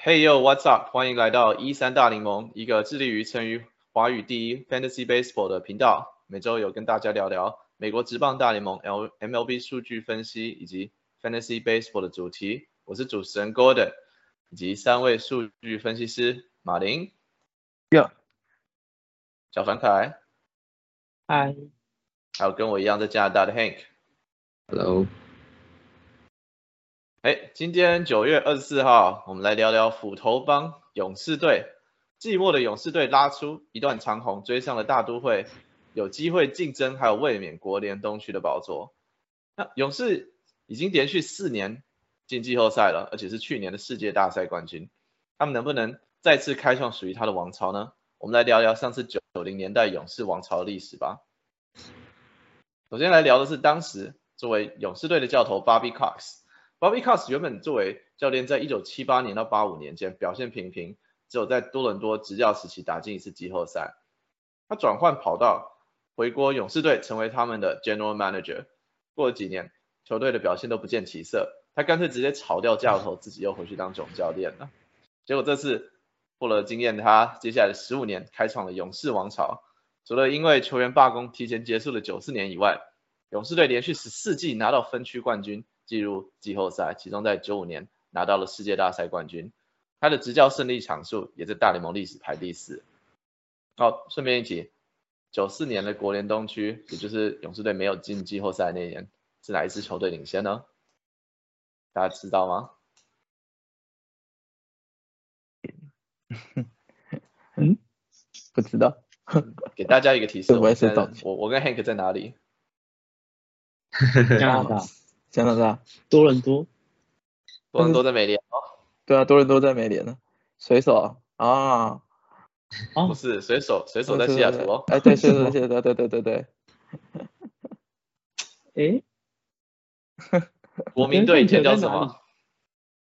Hey yo，What's up？欢迎来到一三大联盟，一个致力于成于华语第一 Fantasy Baseball 的频道。每周有跟大家聊聊美国职棒大联盟 MLB 数据分析以及 Fantasy Baseball 的主题。我是主持人 Gordon，以及三位数据分析师马林、Yo、小凡凯，嗨，还有跟我一样在加拿大的 Hank。Hello，哎，今天九月二十四号，我们来聊聊斧头帮勇士队。寂寞的勇士队拉出一段长虹，追上了大都会，有机会竞争还有卫冕国联东区的宝座。那勇士已经连续四年进季后赛了，而且是去年的世界大赛冠军。他们能不能再次开创属于他的王朝呢？我们来聊聊上次九零年代勇士王朝的历史吧。首先来聊的是当时作为勇士队的教头 Bobby Cox。Bobby Cox 原本作为教练，在一九七八年到八五年间表现平平，只有在多伦多执教时期打进一次季后赛。他转换跑道，回国勇士队，成为他们的 General Manager。过了几年，球队的表现都不见起色，他干脆直接炒掉教头，自己又回去当总教练了。结果这次获了经验，他接下来的十五年开创了勇士王朝。除了因为球员罢工提前结束了九四年以外，勇士队连续十四季拿到分区冠军。进入季后赛，其中在九五年拿到了世界大赛冠军，他的执教胜利场数也在大联盟历史排第四。好，顺便一提，九四年的国联东区，也就是勇士队没有进季后赛那年，是哪一支球队领先呢？大家知道吗？嗯，不知道。给大家一个提示，我也是我我跟 Hank 在哪里？加拿大。加拿大多伦多，多伦多在美联哦。对啊，多伦多在美联呢。水手啊，哦不是水手，水手在西雅图哦。哎，对，是是是，对对对对对。哎，国民队以前叫什么？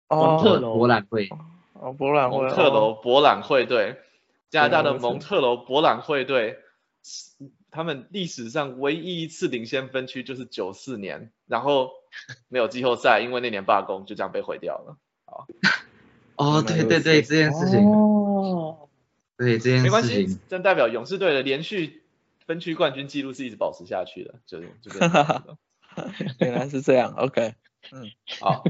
蒙特楼博览会。哦，博览会。蒙特楼博览会队，加拿大的蒙特楼博览会队。他们历史上唯一一次领先分区就是九四年，然后没有季后赛，因为那年罢工就这样被毁掉了。好，哦，对对对，这件事情，哦，对这件事情，没关系，这代表勇士队的连续分区冠军记录是一直保持下去的，就是就这样。原来是这样，OK，嗯，好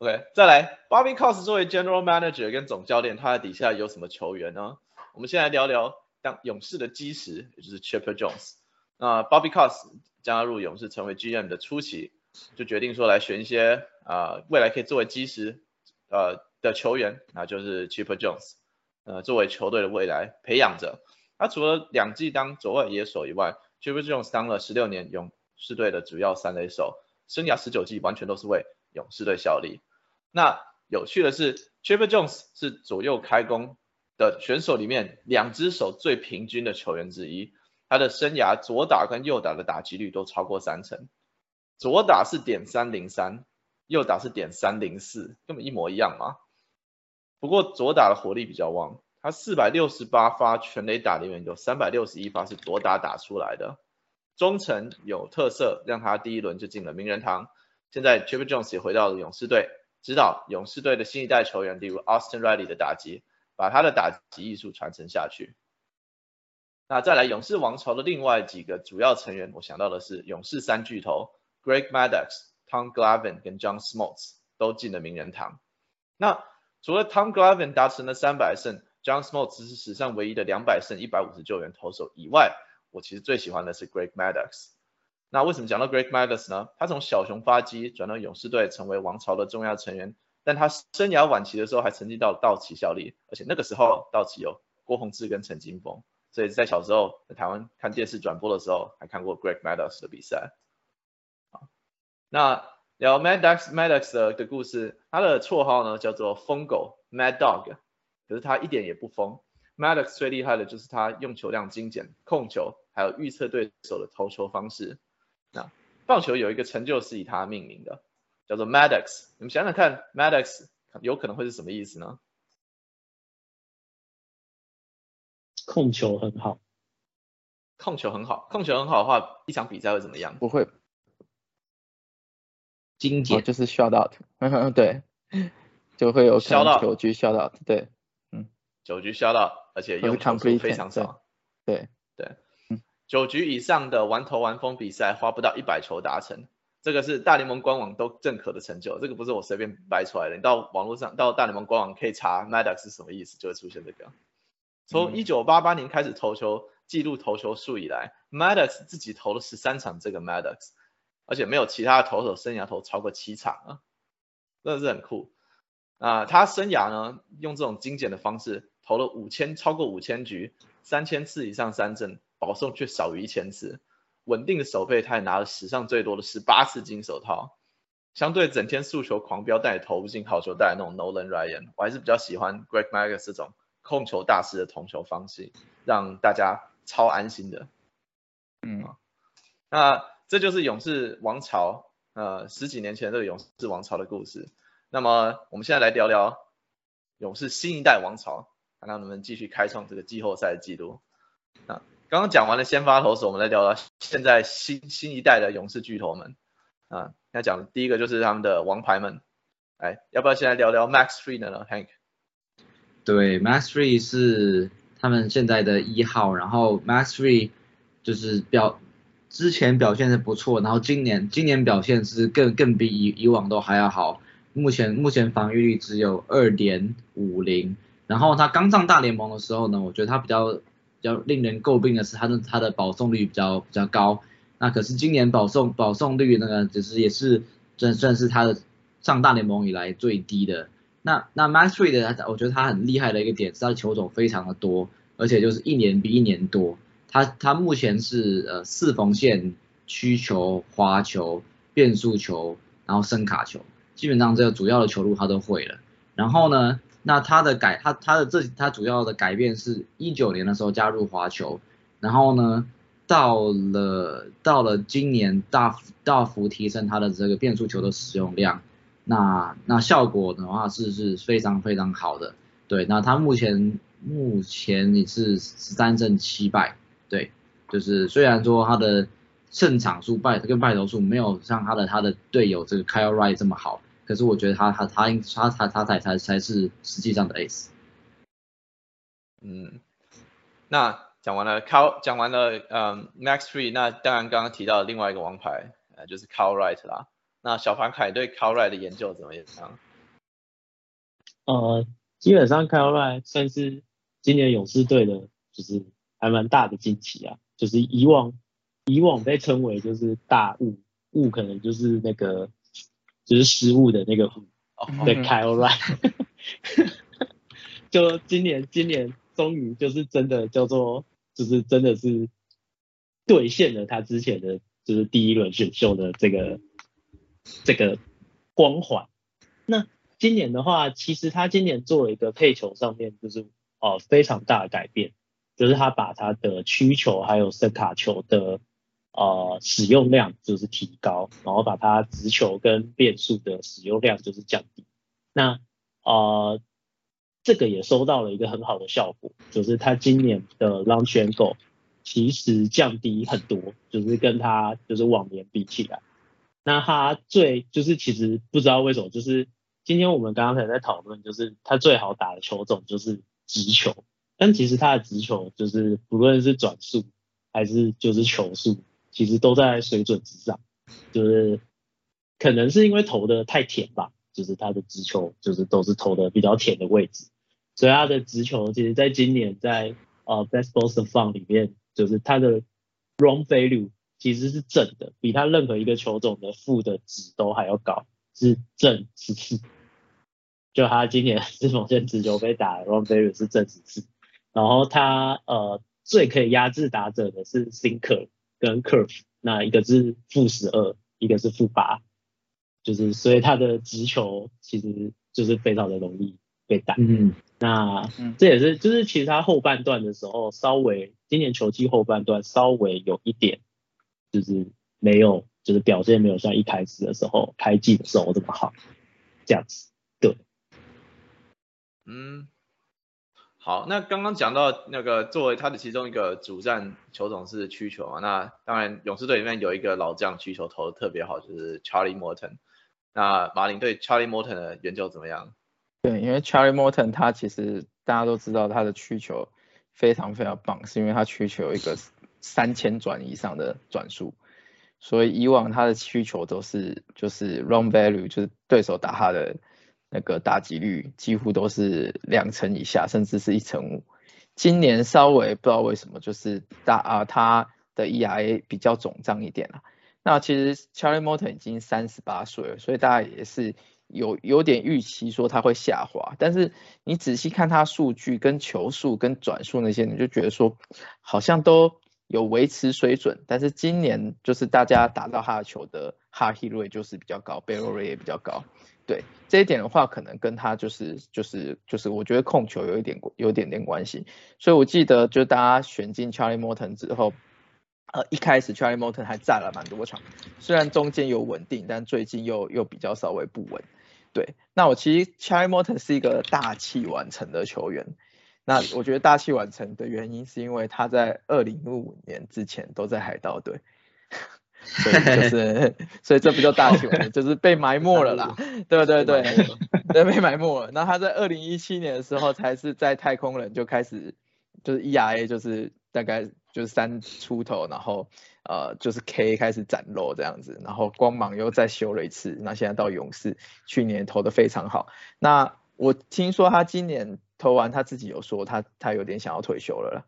，OK，再来，Bobby Cox 作为 General Manager 跟总教练，他底下有什么球员呢？我们先来聊聊。当勇士的基石，也就是 Chipper Jones，那 Bobby Cox 加入勇士成为 GM 的初期，就决定说来选一些啊未来可以作为基石呃的球员，那就是 Chipper Jones，呃作为球队的未来培养者。他除了两季当左外野手以外，Chipper Jones 当了十六年勇士队的主要三垒手，生涯十九季完全都是为勇士队效力。那有趣的是，Chipper Jones 是左右开弓。的选手里面，两只手最平均的球员之一，他的生涯左打跟右打的打击率都超过三成，左打是点三零三，右打是点三零四，根本一模一样嘛。不过左打的火力比较旺，他四百六十八发全垒打里面有三百六十一发是左打打出来的，中层有特色，让他第一轮就进了名人堂。现在 Chipper Jones 也回到了勇士队，指导勇士队的新一代球员，例如 Austin Riley 的打击。把他的打击艺术传承下去。那再来勇士王朝的另外几个主要成员，我想到的是勇士三巨头 Greg Maddux、Tom Glavin 跟 John Smoltz 都进了名人堂。那除了 Tom Glavin 达成了三百胜，John Smoltz 是史上唯一的两百胜、一百五十救援投手以外，我其实最喜欢的是 Greg Maddux。那为什么讲到 Greg Maddux 呢？他从小熊发迹转到勇士队，成为王朝的重要成员。但他生涯晚期的时候还曾经到道奇效力，而且那个时候道奇有郭宏志跟陈金峰，所以在小时候在台湾看电视转播的时候还看过 Greg Maddux 的比赛。好，那聊 Maddux Maddux 的的故事，他的绰号呢叫做疯狗 Mad Dog，可是他一点也不疯。Maddux 最厉害的就是他用球量精简、控球，还有预测对手的投球方式。那棒球有一个成就是以他命名的。叫做 Maddox，你们想想看，Maddox 有可能会是什么意思呢？控球很好，控球很好，控球很好的话，一场比赛会怎么样？不会，哦，精简，就是 shout out，对，就会有可 Shout 能九局 shout out，对。九局 shut out，而且或是用球数非常少。对，九局以上的完投完封比赛花不到一百球达成，这个是大联盟官网都认可的成就，这个不是我随便掰出来的。你到网络上，到大联盟官网可以查 Maddox 是什么意思，就会出现这个。从嗯一九八八年开始投球记录投球数以来，Maddox 自己投了十三场这个 Maddox，而且没有其他的投手生涯投超过七场啊，真的是很酷。啊、他生涯呢用这种精简的方式投了五千超过五千局，三千次以上三振，保送却少于一千次，稳定的守备他也拿了史上最多的十八次金手套。相对整天速球狂飙但也投不进好球带的那种 Nolan Ryan，我还是比较喜欢 Greg Magus 这种控球大师的投球方式，让大家超安心的。嗯，那这就是勇士王朝，呃，十几年前这个勇士王朝的故事。那么我们现在来聊聊勇士新一代王朝，看看能不能继续开创这个季后赛的记录。那刚刚讲完了先发投手，我们来聊聊现在新新一代的勇士巨头们。啊，要讲的第一个就是他们的王牌们，哎，要不要先来聊聊 Max Freed 呢？Hank，对，Max Free 是他们现在的一号，然后 Max Free 就是表之前表现的不错，然后今年今年表现是更更比以以往都还要好。目前目前防御率只有二点五零，然后他刚上大联盟的时候呢，我觉得他比较比较令人诟病的是他的他的保送率比较比较高。那可是今年保送保送率那个，只是也是算算是他的上大联盟以来最低的。那那 Max Free 的，我觉得他很厉害的一个点是他的球种非常的多，而且就是一年比一年多。他他目前是呃四缝线、曲球、滑球、变速球，然后声卡球，基本上这个主要的球路他都会了。然后呢，那他的改他他的这他主要的改变是一九年的时候加入滑球，然后呢到了到了今年大幅大幅提升他的这个变速球的使用量。那那效果的话是是非常非常好的，对，那他目前目前也是十三胜七败，对，就是虽然说他的胜场数败跟败投数没有像他的他的队友这个 Kyle Wright 这么好，可是我觉得他他他应他他他才才才是实际上的 ace。嗯，那讲完了 Cal，讲完了嗯 Max Free，那当然刚刚提到另外一个王牌，呃就是 Cal Wright 啦。那小凡凯对 Cal Wright 的研究怎么样？呃，基本上 Kyle Wright 算是今年勇士队的，就是还蛮大的惊奇啊。就是以往以往被称为就是大雾雾，可能就是那个就是失误的那个雾哦，的嗯 Kyle Wright，就今年今年终于就是真的叫做就是真的是兑现了他之前的就是第一轮选秀的这个这个光环。那今年的话，其实他今年做了一个配球上面就是哦非常大的改变，就是他把他的曲球还有声卡球的呃使用量就是提高，然后把它直球跟变速的使用量就是降低。那呃这个也收到了一个很好的效果，就是他今年的 launch angle 其实降低很多，就是跟他就是往年比起来。那他最就是其实不知道为什么，就是今天我们刚刚才在讨论，就是他最好打的球种就是直球，但其实他的直球就是不论是转速还是就是球速，其实都在水准之上，就是可能是因为投的太甜吧，就是他的直球就是都是投的比较甜的位置，所以他的直球其实在今年在呃 Best Ball of Fun 里面，就是他的 Wrong Value 其实是正的，比他任何一个球种的负的值都还要高，是正十次。就他今年四缝线直球被打 Wrong Value 是正十次，然后他呃最可以压制打者的是 Sinker 跟 Curve，那一个是负十二，一个是负八，就是所以他的直球其实就是非常的容易被打。嗯，那嗯这也是就是其实他后半段的时候稍微今年球季后半段稍微有一点就是没有就是表现没有像一开始的时候开季的时候这么好，这样子对。嗯，好，那刚刚讲到那个作为他的其中一个主战球种是曲球嘛，那当然勇士队里面有一个老将曲球投的特别好，就是 Charlie Morton。那马林对 Charlie Morton 的研究怎么样？对，因为 Charlie Morton 他其实大家都知道他的曲球非常非常棒，是因为他曲球有一个三千转以上的转速，所以以往他的曲球都是就是 run value，就是对手打他的。那个打击率几乎都是两成以下，甚至是一成五。今年稍微不知道为什么，就是大啊，他的 ERA 比较肿胀一点了。那其实 Charlie Morton 已经三十八岁了，所以大家也是有有点预期说他会下滑。但是你仔细看他数据跟球速跟转速那些，你就觉得说好像都有维持水准。但是今年就是大家打到他的球的 Hard Hit 率就是比较高 b a r r e 也比较高。对这一点的话，可能跟他就是就是就是，我觉得控球有一点有点点关系。所以我记得就大家选进 Charlie Morton 之后，呃，一开始 Charlie Morton 还在了蛮多场，虽然中间有稳定，但最近又又比较稍微不稳。对，那我其实 Charlie Morton 是一个大器晚成的球员。那我觉得大器晚成的原因是因为他在二零一五年之前都在海盗队。所以就是，所以这不叫大球，就是被埋没了啦。对对对，对被埋没了。那他在二零一七年的时候，才是在太空人就开始，就是 ERA 就是大概就是三出头，然后呃就是 K 开始展露这样子，然后光芒又再修了一次。那现在到勇士，去年投的非常好。那我听说他今年投完，他自己有说他他有点想要退休了，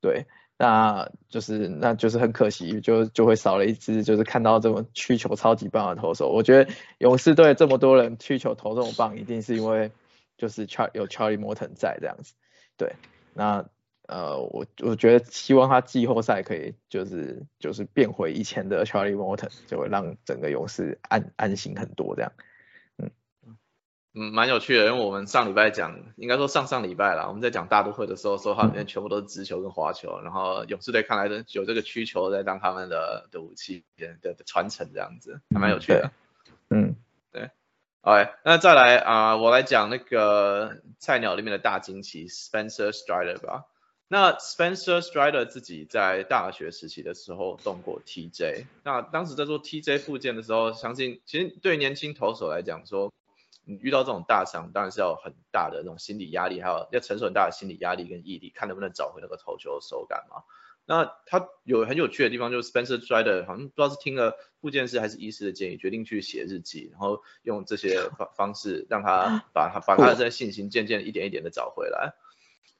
对。那就是那就是很可惜，就就会少了一支，就是看到这么需求超级棒的投手。我觉得勇士队这么多人需求投这么棒，一定是因为就是 Char 有 Charlie Morton 在这样子。对，那呃我我觉得希望他季后赛可以就是就是变回以前的 Charlie Morton，就会让整个勇士安安心很多这样。嗯，蛮有趣的，因为我们上礼拜讲，应该说上上礼拜啦，我们在讲大都会的时候，说他里面全部都是直球跟滑球，然后勇士队看来的有这个需求在当他们的的武器的的传承这样子，还蛮有趣的。嗯，对。OK，那再来啊，我来讲那个菜鸟里面的大惊奇 Spencer Strider 吧。那 Spencer Strider 自己在大学时期的时候动过 TJ，那当时在做 TJ 附件的时候，相信其实对年轻投手来讲说。你遇到这种大伤，当然是要很大的那种心理压力，还有要承受很大的心理压力跟毅力，看能不能找回那个投球的手感嘛。那他有很有趣的地方，就是 Spencer Strider 好像不知道是听了复健师还是医师的建议，决定去写日记，然后用这些方 方式让他把他把他的这信心渐渐一点一点的找回来。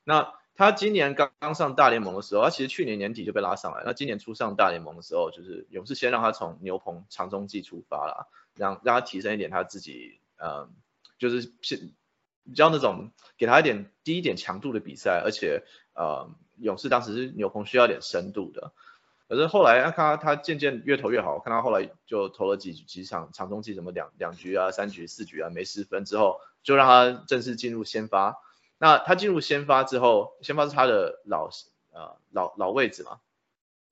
那他今年刚刚上大联盟的时候，他其实去年年底就被拉上来，那今年初上大联盟的时候，就是勇士先让他从牛棚长中继出发了，让让他提升一点他自己。呃，就是是比较那种给他一点低一点强度的比赛，而且呃，勇士当时是牛棚需要点深度的，可是后来看他他渐渐越投越好，看他后来就投了几几场长中期，什么两两局啊、三局、四局啊没失分之后，就让他正式进入先发。那他进入先发之后，先发是他的老呃老老位置嘛。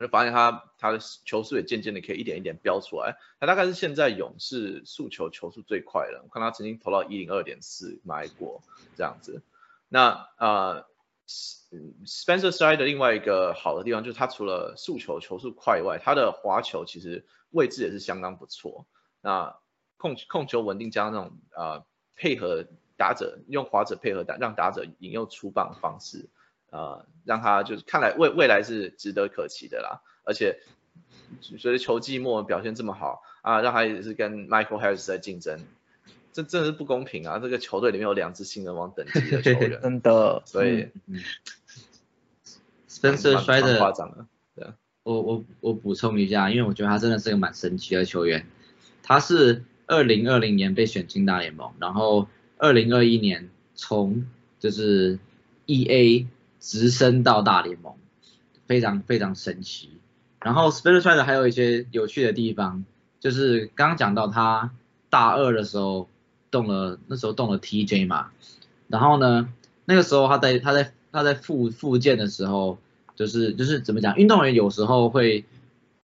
就发现他他的球速也渐渐的可以一点一点飙出来，他大概是现在勇士速球球速最快的，我看他曾经投到一零二点四迈过这样子。那呃，Spencer Side 的另外一个好的地方就是他除了速球球速快以外，他的滑球其实位置也是相当不错。那控控球稳定加上那种呃配合打者用滑者配合打让打者引诱出棒方式。呃，让他就是看来未未来是值得可期的啦，而且随着球季末表现这么好啊，让他也是跟 Michael Harris 在竞争，这真的是不公平啊！这个球队里面有两支新人王等级的球员，真的，所以，Spencer 摔的夸张了，对我我我补充一下，因为我觉得他真的是个蛮神奇的球员，他是二零二零年被选进大联盟，然后二零二一年从就是 EA。直升到大联盟，非常非常神奇。然后 Spencer Strider 还有一些有趣的地方，就是刚刚讲到他大二的时候动了，那时候动了 TJ 嘛。然后呢，那个时候他在他在他在复复健的时候，就是就是怎么讲，运动员有时候会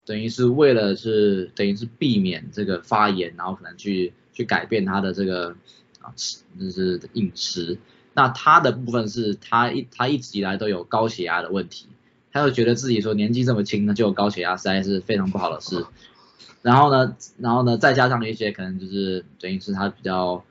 等于是为了是等于是避免这个发炎，然后可能去去改变他的这个啊吃就是饮食。那他的部分是他一他一直以来都有高血压的问题，他就觉得自己说年纪这么轻呢就有高血压，实在是非常不好的事。然后呢，然后呢，再加上一些可能就是等于是他比较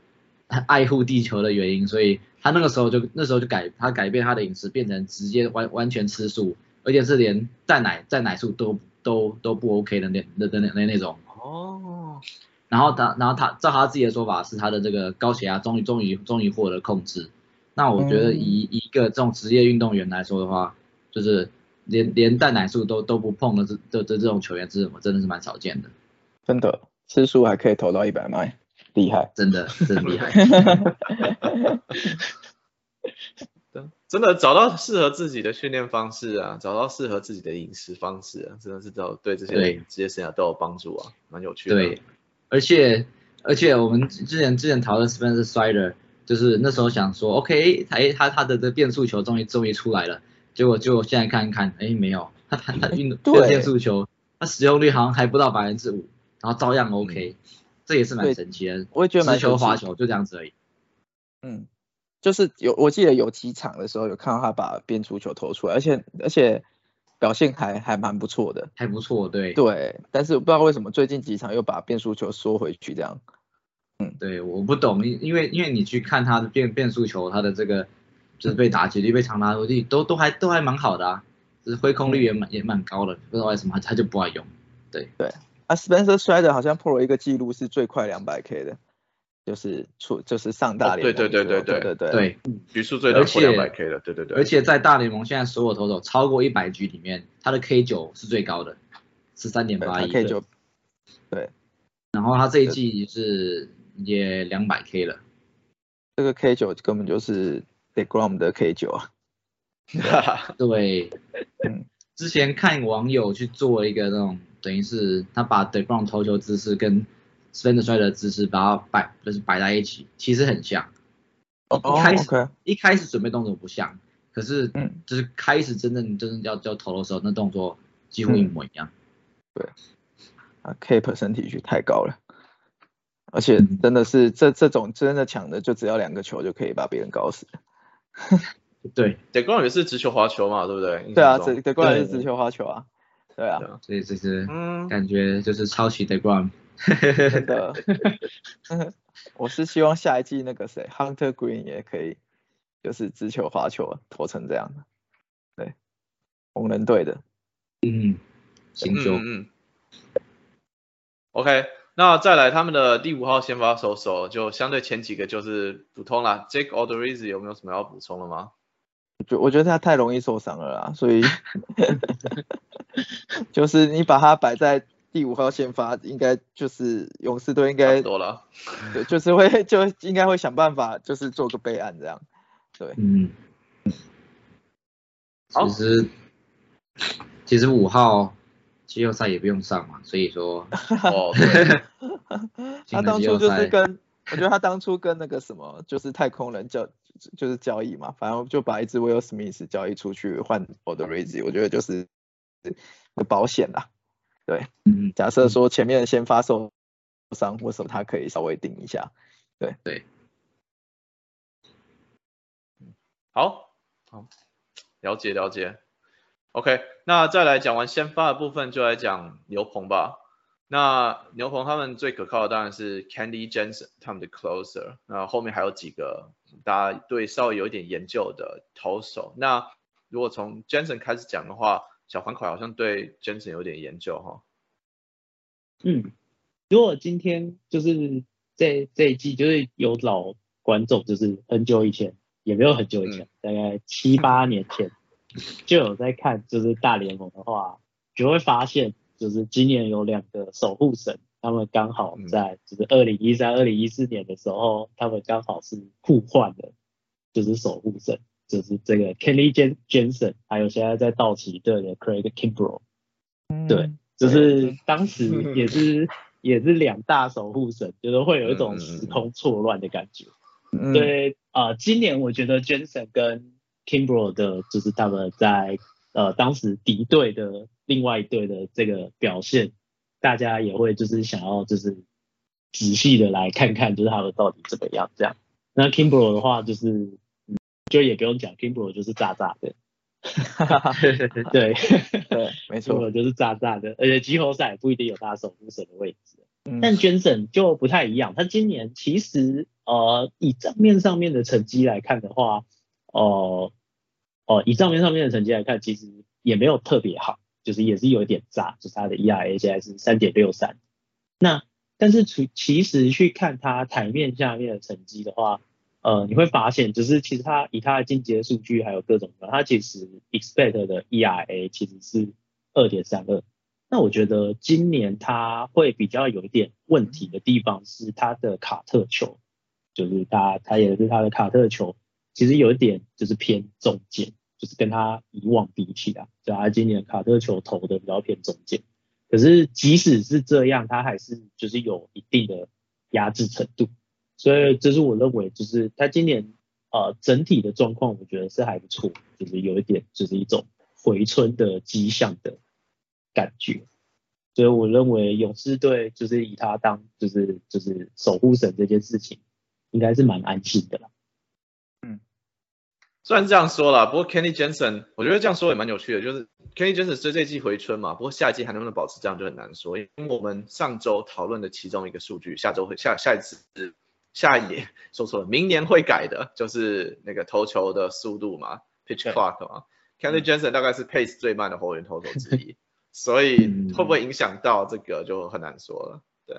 爱护地球的原因，所以他那个时候就那时候就改他改变他的饮食，变成直接完完全吃素，而且是连蘸奶蘸奶素都都都不 OK 的那那那那那种。哦，然后他然后他照他自己的说法是他的这个高血压终于终于终于获得控制。那我觉得以以一个这种职业运动员来说的话，就是连连蛋奶素都都不碰的这这这这种球员，是我真的是蛮少见的，真的吃素还可以投到一百迈，厉害。真的真的厉害。真的找到适合自己的训练方式啊，找到适合自己的饮食方式啊，真的是都对这些对职业生涯都有帮助啊，蛮有趣的。对，而且而且我们之前之前讨论 Spencer Strider，就是那时候想说，OK，他他他的这变速球终于终于出来了，结果结果现在看一看，哎没有，他他他运对这个变速球，他使用率好像还不到百分之五，然后照样 OK，、这也是蛮神奇的。我也觉得蛮直球滑球就这样子而已。嗯，就是有我记得有几场的时候有看到他把变速球投出来，而且而且表现还还蛮不错的。还不错，对对，但是我不知道为什么最近几场又把变速球缩回去这样。对，我不懂，因因为因为你去看他的变变速球，他的这个就是被打击率、被长打率都都还都还蛮好的啊，就是挥空率也蛮也蛮高的，不知道为什么他他就不爱用。对对啊，Spencer Strider 好像破了一个记录，是最快两百 K 的，就是出就是上大哦联盟对对对对对对对，局数最多破而且两百 K 的，对对对。而且在大联盟现在所有投手超过一百局里面，他的 K 九是最高的，十三点八一。K 九。对然后他这一季是也两百 K 了。这个 K 九根本就是 Degrom 的 K 九啊。对，嗯之前看网友去做一个那种，等于是他把 Ground 投球姿势跟 Spencer Strider 的姿势把它摆就是摆在一起，其实很像。哦一开始 OK，一开始准备动作不像，可是嗯就是开始真正真正要要投的时候，那动作几乎一模一样。对啊 K 身体区太高了，而且嗯真的是这这种真的抢的，就只要两个球就可以把别人搞死。对 e o m 也是直球滑球嘛，对不对？对啊，印象中这 Degrom 对是直球花球啊。对啊，所以这是嗯，感觉就是抄袭 The Ground。真的。我是希望下一季那个谁 Hunter Green 也可以，就是直球滑球投成这样的。对，红人队的。嗯，新秀。嗯嗯。OK，那再来他们的第五号先发手手，就相对前几个就是普通啦。Jake Odorizzi 有没有什么要补充的吗？就我觉得他太容易受伤了啦，所以 就是你把他摆在第五号先发，应该就是勇士队应该多了。对就是会 就应该会想办法，就是做个备案这样。对，嗯，其实其实五号季后赛也不用上嘛，所以说 哦，他当初就是跟我觉得他当初跟那个什么，就是太空人交就是交易嘛，反正就把一只 Will Smith 交易出去换 o d r i z y 我觉得就是保险啦。对，嗯假设说前面先发受伤，或什么他可以稍微顶一下？对对好，好，了解了解。OK，那再来讲完先发的部分，就来讲牛棚吧。那牛棚他们最可靠的当然是 Candy Jensen 他们的 closer，那后面还有几个大家对稍微有一点研究的投手。那如果从 Jensen 开始讲的话，小黄口好像对 Jensen 有点研究哈。嗯，如果今天就是这这一季就是有老观众，就是很久以前，也没有很久以前，大概七八年前 就有在看就是大联盟的话，就会发现就是今年有两个守护神，他们刚好在就是二零一三、二零一四年的时候，他们刚好是互换的，就是守护神，就是这个 Kenny Jen Jensen，还有现在在道奇队的 Craig Kimbrel。对嗯，就是当时也是 也是两大守护神，就是会有一种时空错乱的感觉。嗯，对，呃，今年我觉得 Jensen 跟 Kimbrel 的，就是他们在呃当时敌对的另外一队的这个表现，大家也会就是想要就是仔细的来看看，就是他们到底怎么样这样。那 Kimbrel 的话，就是嗯就也不用讲 k i m b r 就是炸炸的，对对，没错，就是炸炸的，而且季后赛不一定有他守护神的位置。但 Jensen 就不太一样，他今年其实呃以账面上面的成绩来看的话，哦呃以账面上面的成绩来看，其实也没有特别好，就是也是有一点炸，就是他的 ERA 现在是三点六三。那但是其其实去看他台面下面的成绩的话，呃你会发现，就是其实他以他的进阶数据还有各种的，他其实 expect 的 ERA 其实是二点三二。那我觉得今年他会比较有一点问题的地方是他的卡特球，就是他他也是他的卡特球，其实有一点就是偏中间，就是跟他以往比起来，就他今年卡特球投的比较偏中间。可是即使是这样，他还是就是有一定的压制程度，所以这是我认为就是他今年呃整体的状况，我觉得是还不错，就是有一点就是一种回春的迹象的。感觉，所以我认为勇士队就是以他当就是就是守护神这件事情，应该是蛮安心的啦。嗯，虽然这样说啦，不过 Kenny Jensen，我觉得这样说也蛮有趣的，就是 Kenny Jensen 是这季回春嘛，不过下一季还能不能保持这样就很难说，因为我们上周讨论的其中一个数据，下周会下下一次下一年 说错了，明年会改的，就是那个投球的速度嘛，pitch clock 嘛，Kenny Jensen 大概是 pace 最慢的后援投手之一。所以会不会影响到这个就很难说了，对。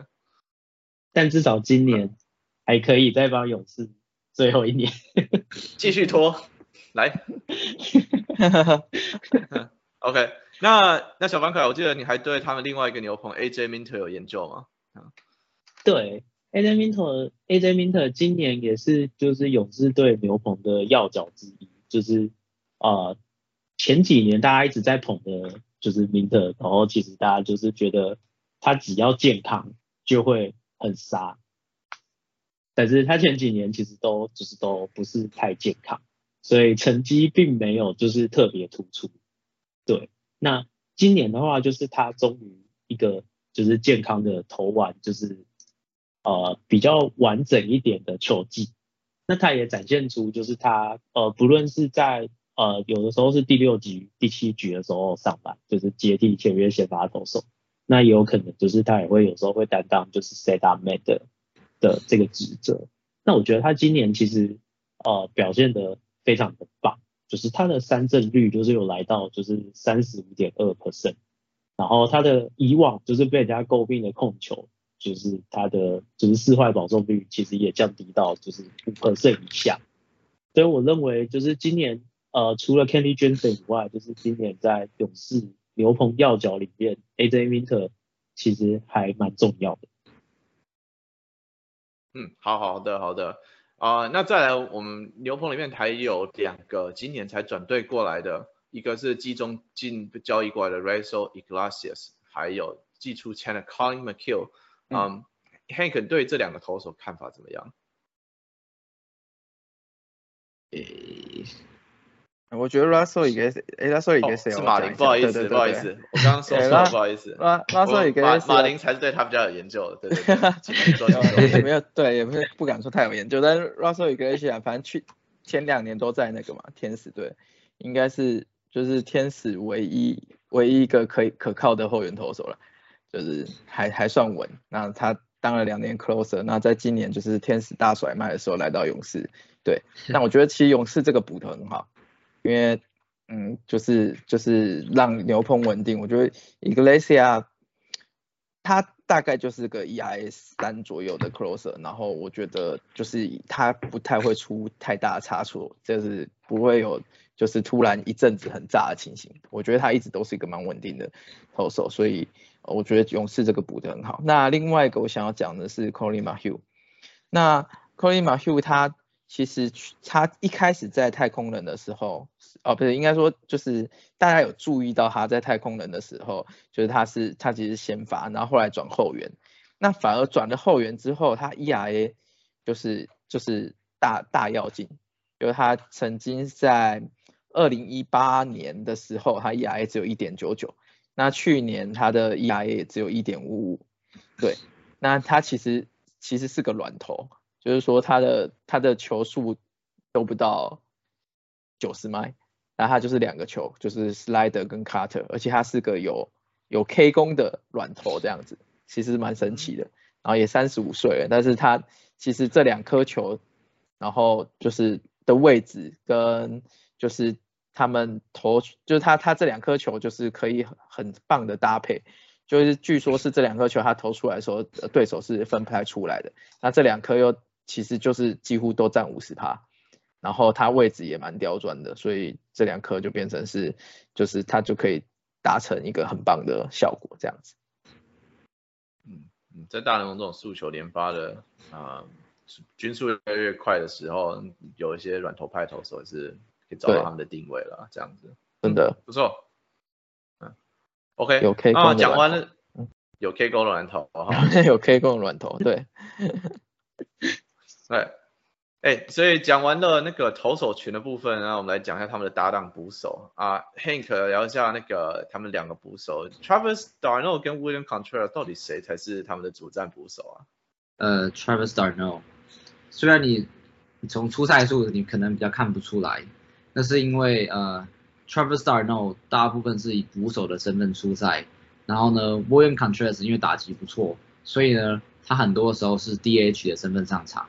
但至少今年还可以再帮勇士最后一年继续拖来。OK，那那小方凯，我记得你还对他们另外一个牛棚 AJ Minter 有研究吗？对，AJ Minter，AJ Minter 今年也是就是勇士队牛棚的要角之一，就是呃前几年大家一直在捧的。就是 Minter，，然后其实大家就是觉得他只要健康就会很杀，但是他前几年其实都就是都不是太健康，所以成绩并没有就是特别突出。对，那今年的话就是他终于一个就是健康的投完，就是呃比较完整一点的球技，那他也展现出就是他呃不论是在呃，有的时候是第六局、第七局的时候上班，就是接替签约先发投手。那也有可能就是他也会有时候会担当就是 set up man 的的这个职责。那我觉得他今年其实呃表现的非常的棒，就是他的三振率就是有来到就是三十五点二 percent，然后他的以往就是被人家诟病的控球，就是他的就是四坏保送率其实也降低到就是五 percent 以下。所以我认为就是今年。呃，除了 Kenny Jensen 以外，就是今年在勇士牛棚要角里面，AJ Minter 其实还蛮重要的。嗯，好好的好的啊，那再来我们牛棚里面还有两个今年才转队过来的，一个是季中进交易过来的 Rachel Iglesias，还有季初签的 Colin McHugh。嗯，Hank 对这两个投手看法怎么样？诶。我觉得 Russell 也给，哎，Russell 也给谁？是马林，不好意思，不好意思，我刚刚说错了，不好意思。Russell 也给马马林才是对他比较有研究的，对对对。也没有，对，也不是不敢说太有研究，但是 Russell 也给谁啊？反正去前两年都在那个嘛，天使队，应该是就是天使唯一唯一一个可以可靠的后援投手了，就是还还算稳。那他当了两年 closer，那在今年就是天使大甩卖的时候来到勇士，对。但我觉得其实勇士这个补的很好。因为，嗯，就是就是让牛棚稳定，我觉得 Iglesia 他大概就是个 EIS 三左右的 closer，然后我觉得就是他不太会出太大差错，就是不会有就是突然一阵子很炸的情形。我觉得他一直都是一个蛮稳定的投手，所以我觉得勇士这个补的很好。那另外一个我想要讲的是 Colin Mahu，那 Colin Mahu 他其实他一开始在太空人的时候。哦，不是，应该说就是大家有注意到他在太空人的时候，就是他是他其实先发，然后后来转后援，那反而转了后援之后，他 ERA 就是就是大大要紧，就是他曾经在二零一八年的时候，他 ERA 只有一点九九，那去年他的 ERA 也只有一点五五，对，那他其实其实是个软头，就是说他的他的球速都不到。九十迈，然后他就是两个球，就是 slider 跟 cutter，而且他是个有有 K 功的软头这样子，其实蛮神奇的。然后也三十五岁了，但是他其实这两颗球，然后就是的位置跟就是他们投，就是他他这两颗球就是可以很很棒的搭配。就是据说是这两颗球他投出来的时候，对手是分不太出来的。那这两颗又其实就是几乎都占五十趴，然后它位置也蛮刁钻的，所以这两颗就变成是，就是它就可以达成一个很棒的效果这样子。嗯嗯，在大联盟这种速球连发的啊，均速越来越快的时候，有一些软头派投手是可以找到他们的定位了，这样子，真的不错。OK，有 K 啊，功讲完了，有 K 功的软头，哈，有 K 功的软头，对，对，哎，所以讲完了那个投手群的部分，然后我们来讲一下他们的搭档捕手啊，Hank 聊一下那个他们两个捕手，Travis Darno 跟 William Contreras 到底谁才是他们的主战捕手啊？呃，Travis Darno，虽然你你从出赛数你可能比较看不出来，那是因为呃。Travis Darno 大部分是以捕手的身份出赛，然后呢，William Contreras 因为打击不错，所以呢，他很多时候是 DH 的身份上场。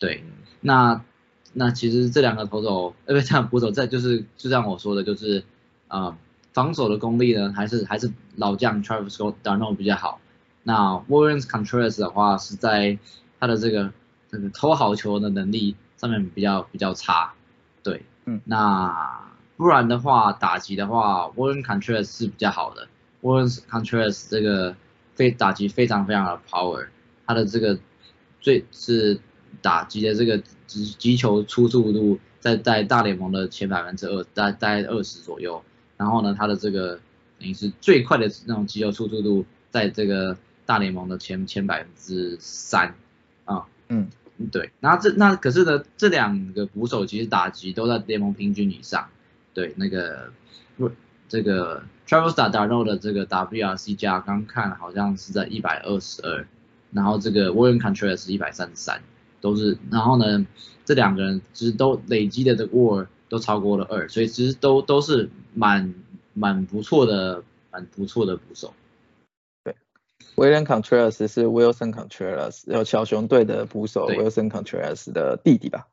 对，那那其实这两个投手，呃，不，这样捕手在就是就像我说的，就是啊，防守的功力呢，还是还是老将 Travis Scott Darno 比较好。那 Warren Contreras 的话是在他的这个这个投好球的能力上面比较比较差。对，嗯，那。不然的话，打击的话，Warren Contreras 是比较好的。，Warren Contreras 这个非打击非常非常的 power，他的这个最是打击的这个击击球出速度在在大联盟的前百分之二，大大概二十左右。然后呢，他的这个等于是最快的那种击球出速度，在这个大联盟的前前百分之三啊，嗯，对。那这那可是呢，这两个捕手其实打击都在联盟平均以上。对，那个不，这个 Travis Darno 的这个 WRC 加刚看好像是在一百二十二，然后这个 William Contreras 是一百三十三，都是，然后呢，这两个人其实都累积的这个 WAR 都超过了二，所以其实都都是蛮蛮不错的，蛮不错的捕手。对，William Contreras 是 Wilson Contreras，有小熊队的捕手 Wilson Contreras 的弟弟吧？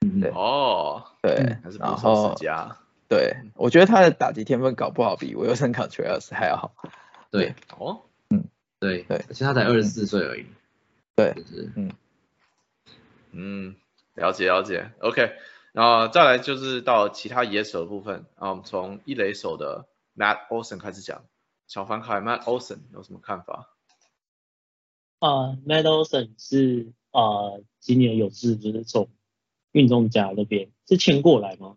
嗯，对，哦，对，然后世家。对，我觉得他的打击天分搞不好比 Wilson Contreras 还要好。对，哦，嗯，对。对，而且他才二十四岁而已。对，嗯嗯，了解了解，OK，然后再来就是到其他野手的部分，啊，我们从一垒手的 Matt Olson 开始讲，小凡凯 Matt Olson 有什么看法？啊，Matt Olson 是啊，今年有志就是从运动家那边是签过来吗？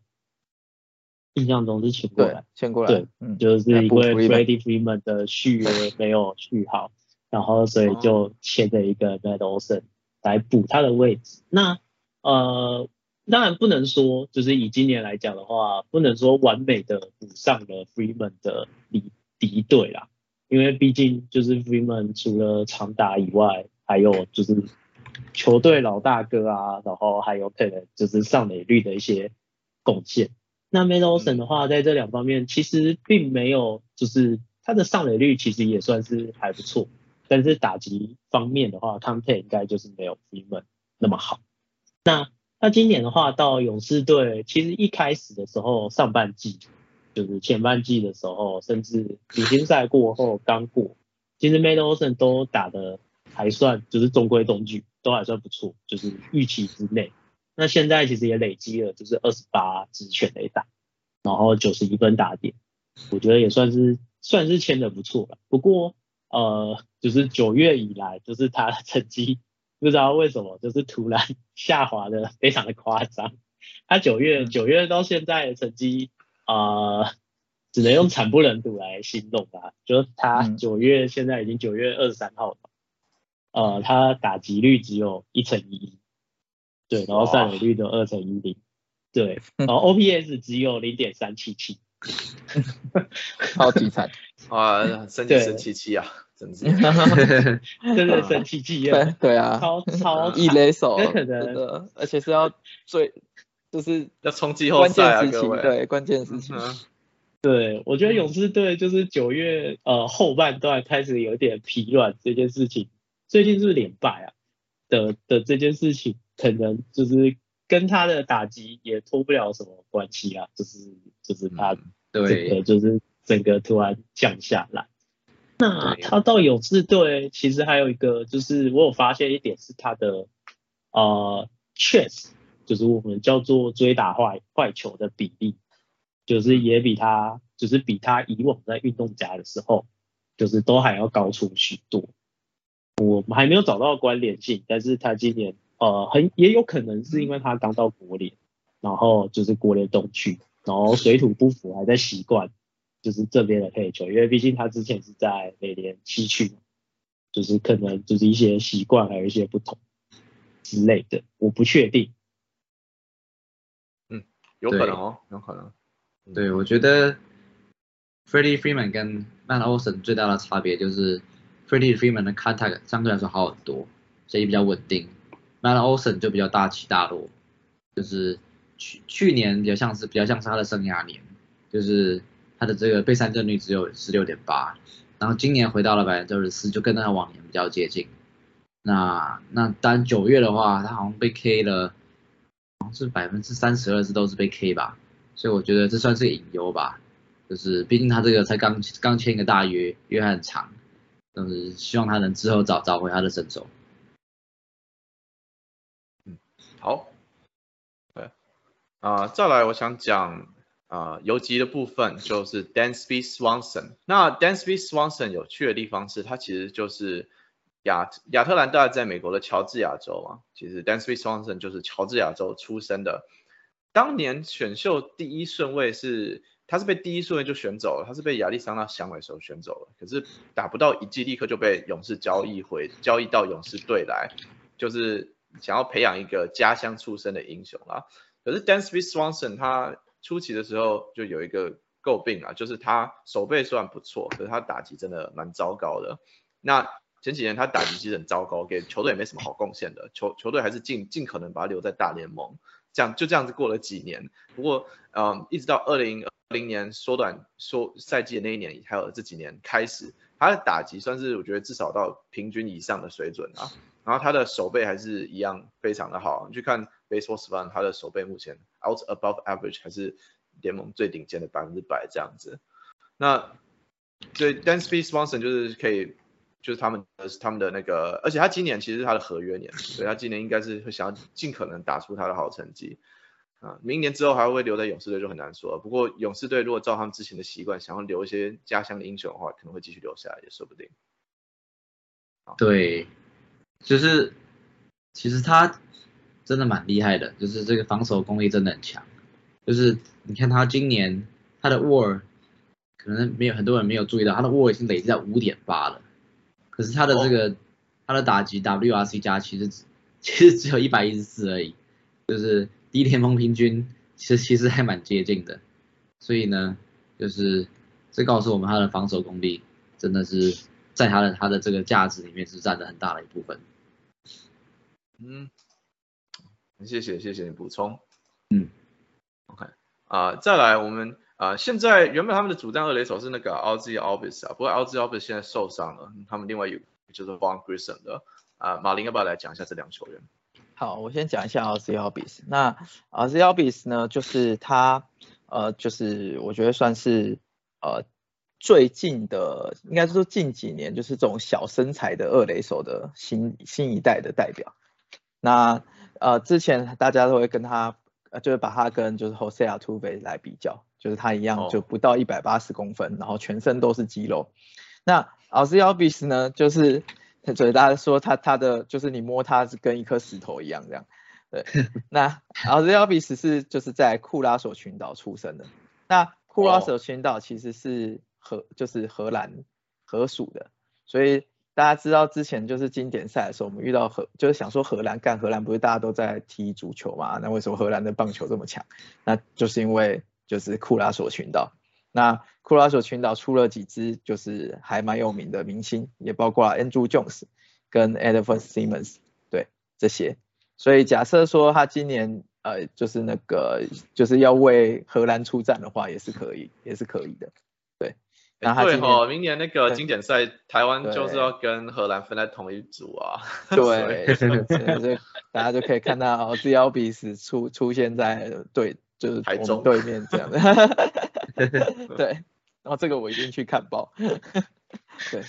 印象中是请过来，签过来，对，嗯。就是因为 Freddie Freeman 的续约没有续好，然后所以就签了一个 Matt Olson 来补他的位置。那呃，当然不能说，就是以今年来讲的话，不能说完美的补上了 Freeman 的敌敌对啦，因为毕竟就是 Freeman 除了长打以外，还有就是球队老大哥啊，然后还有可能就是上垒率的一些贡献。那 m a d o s o n 的话，在这两方面其实并没有，就是他的上垒率其实也算是还不错，但是打击方面的话 c o n t e 应该就是没有费曼那么好。那那今年的话到勇士队，其实一开始的时候上半季，就是前半季的时候，甚至比星赛过后刚过，其实 m a d o s o n 都打的还算，就是中规中矩，都还算不错，就是预期之内。那现在其实也累积了，就是二十八支全垒打，然后九十一分打点，我觉得也算是算是签的不错了。不过呃，就是九月以来，就是他的成绩不知道为什么就是突然 下滑的非常的夸张。他九月九月到现在的成绩呃，只能用惨不忍睹来形容吧。就是他九月现在已经九月二十三号了，呃，他打击率只有一成一。对，然后上垒率都二乘一零，对，然后 OPS 只有零点三七七，超级惨啊，生气生气气啊，真是，真的生气气啊，对啊，超超一雷手，可能，而且是要最就是要冲击后关键赛啊，时期，各位。对关键事情。嗯对，我觉得勇士队就是九月呃后半段开始有点疲软这件事情，最近是不是连败啊？的的这件事情，可能就是跟他的打击也脱不了什么关系啊，就是就是他嗯整个对，就是整个突然降下来。那他到勇士队，其实还有一个就是我有发现一点是他的呃 chase，就是我们叫做追打坏坏球的比例，就是也比他就是比他以往在运动家的时候，就是都还要高出许多。我们还没有找到关联性，但是他今年呃很也有可能是因为他刚到国联，然后就是国联东区，然后水土不服，还在习惯就是这边的配球，因为毕竟他之前是在美联西区，就是可能就是一些习惯还有一些不同之类的，我不确定。嗯有可能哦，有可能。对，我觉得 Freddie Freeman 跟 Matt Olson 最大的差别就是 Freddie Freeman 的 contact 相对来说好很多，所以比较稳定。Matt Olson 就比较大起大落，就是去去年比较像是比较像是他的生涯年，就是他的这个被三振率只有十六点八，然后今年回到了百分之二十四，就跟他往年比较接近。那那单九月的话，他好像被 K 了，好像是百分之三十二是都是被 K 吧，所以我觉得这算是隐忧吧。就是毕竟他这个才刚刚签一个大约，约还很长，就是希望他能之后找找回他的身手。好，对，啊、再来我想讲啊、游击的部分，就是 Dansby Swanson。那 Dansby Swanson 有趣的地方是，他其实就是亚亚特兰大在美国的乔治亚州嘛，其实 Dansby Swanson 就是乔治亚州出生的。当年选秀第一顺位是，他是被第一顺位就选走了，他是被亚利桑那响尾蛇选走了，可是打不到一季，立刻就被勇士交易回，交易到勇士队来，就是想要培养一个家乡出身的英雄啦。可是 Dansby Swanson 他初期的时候就有一个诟病啊，就是他手背虽然不错，可是他打击真的蛮糟糕的。那前几年他打击其实很糟糕，给球队也没什么好贡献的，球球队还是尽尽可能把他留在大联盟。这样就这样子过了几年，不过嗯，一直到二零二零年缩短缩赛季的那一年，还有这几年开始，他的打击算是我觉得至少到平均以上的水准啊。然后他的手背还是一样非常的好，你去看 Baseball Savant，他的手背目前 out above average 还是联盟最顶尖的百分之百这样子。那所以 Dansby Swanson 就是可以，就是他们的他们的那个，而且他今年其实是他的合约年，所以他今年应该是会想要尽可能打出他的好成绩。啊，明年之后还会留在勇士队就很难说。不过勇士队如果照他们之前的习惯，想要留一些家乡的英雄的话，可能会继续留下来也说不定。对，就是其实他真的蛮厉害的，就是这个防守功力真的很强。就是你看他今年他的 WAR 可能没有很多人没有注意到，他的 WAR 已经累积到五点八了，可是他的这个、他的打击 WRC 加其实其实只有一百一十四而已，就是低联盟平均其实其实还蛮接近的。所以呢，就是这告诉我们他的防守功力真的是在他的他的这个价值里面是占了很大的一部分。嗯，谢谢谢谢你补充。嗯，OK 啊、再来我们啊、现在原本他们的主战二垒手是那个 Ozzy Alvis 啊，不过 Ozzy Alvis 现在受伤了，他们另外有就是 Von Grissom 的啊、马林要不要来讲一下这两球员？好，我先讲一下 Ozzy Albies。那 Ozzy Albies 呢，就是他呃，就是我觉得算是呃最近的，应该是说近几年就是这种小身材的二垒手的新新一代的代表。那呃之前大家都会跟他，呃就是把他跟就是 Jose Altuve 来比较，就是他一样哦就不到一百八十公分，然后全身都是肌肉。那 Ozzy Albies 呢，就是所以大家说他他的就是你摸他是跟一颗石头一样这样。对，那 Ozzy Albies 是就是在库拉索群岛出生的。那库拉索群岛其实是荷就是荷兰荷属的，所以大家知道之前就是经典赛的时候，我们遇到荷就是想说荷兰干荷兰不是大家都在踢足球嘛？那为什么荷兰的棒球这么强？那就是因为就是库拉索群岛。那库拉索群岛出了几支就是还蛮有名的明星，也包括 Andrew Jones 跟 Edwin Simmons，对这些。所以假设说他今年呃，就是那个就是要为荷兰出战的话，也是可以，也是可以的。对，然后对哦，明年那个对经典赛，台湾就是要跟荷兰分在同一组啊。对，所以就大家就可以看到哦 z l b s 出出现在对，就是台中对面这样的。对，然后这个我一定去看报。对，